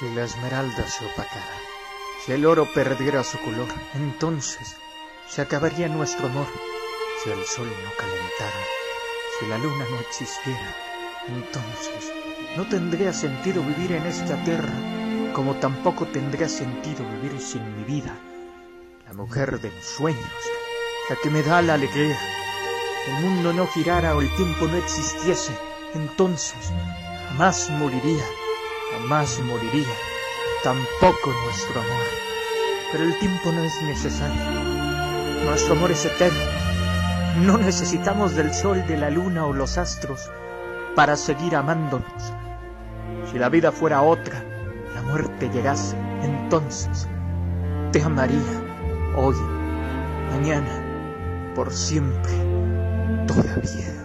Si la esmeralda se opacara, si el oro perdiera su color, entonces se acabaría nuestro amor. Si el sol no calentara, si la luna no existiera, entonces no tendría sentido vivir en esta tierra, como tampoco tendría sentido vivir sin mi vida, la mujer de mis sueños, la que me da la alegría. El mundo no girara o el tiempo no existiese, entonces jamás moriría jamás moriría, tampoco nuestro amor. Pero el tiempo no es necesario. Nuestro amor es eterno. No necesitamos del sol, de la luna o los astros para seguir amándonos. Si la vida fuera otra, la muerte llegase, entonces te amaría hoy, mañana, por siempre, todavía.